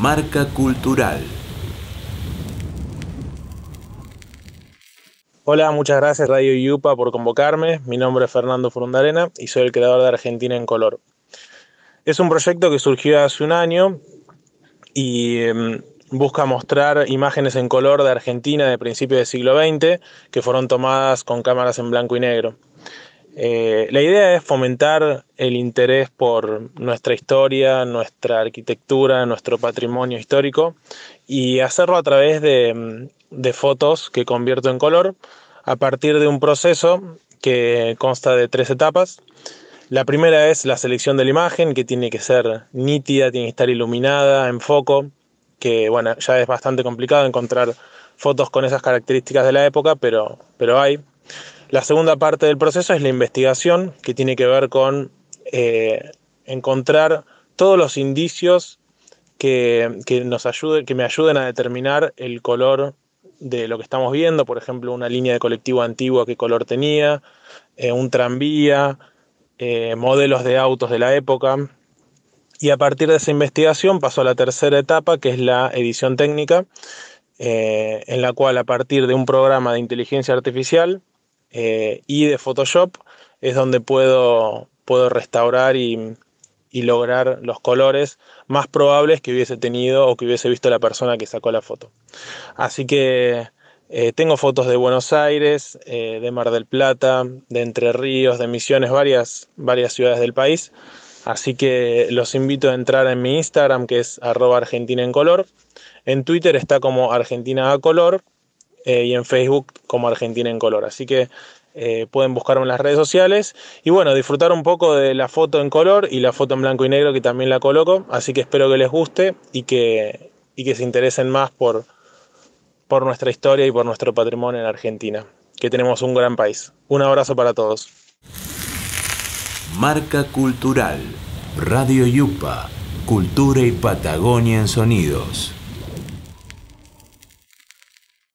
Marca Cultural. Hola, muchas gracias Radio Yupa por convocarme. Mi nombre es Fernando Frundarena y soy el creador de Argentina en Color. Es un proyecto que surgió hace un año y em, busca mostrar imágenes en color de Argentina de principios del siglo XX que fueron tomadas con cámaras en blanco y negro. Eh, la idea es fomentar el interés por nuestra historia, nuestra arquitectura, nuestro patrimonio histórico y hacerlo a través de, de fotos que convierto en color a partir de un proceso que consta de tres etapas. La primera es la selección de la imagen, que tiene que ser nítida, tiene que estar iluminada, en foco, que bueno, ya es bastante complicado encontrar fotos con esas características de la época, pero, pero hay. La segunda parte del proceso es la investigación, que tiene que ver con eh, encontrar todos los indicios que, que me ayuden a determinar el color de lo que estamos viendo, por ejemplo, una línea de colectivo antigua, qué color tenía, eh, un tranvía, eh, modelos de autos de la época. Y a partir de esa investigación pasó a la tercera etapa, que es la edición técnica, en la cual a partir de un programa de inteligencia artificial y de Photoshop es donde puedo, puedo restaurar y, lograr los colores más probables que hubiese tenido o que hubiese visto la persona que sacó la foto. Así que eh, tengo fotos de Buenos Aires, eh, de Mar del Plata, de Entre Ríos, de Misiones, varias, varias ciudades del país. Así que los invito a entrar en mi Instagram, que es arroba Argentina en color. Twitter está como Argentina a color eh, y en Facebook como Argentina en Color. Así que eh, pueden buscarme en las redes sociales y bueno, disfrutar un poco de la foto en color y la foto en blanco y negro que también la coloco. Así que espero que les guste y que, y que se interesen más por, por nuestra historia y por nuestro patrimonio en Argentina, que tenemos un gran país. Un abrazo para todos. Marca Cultural, Radio Yupa, Cultura y Patagonia en Sonidos.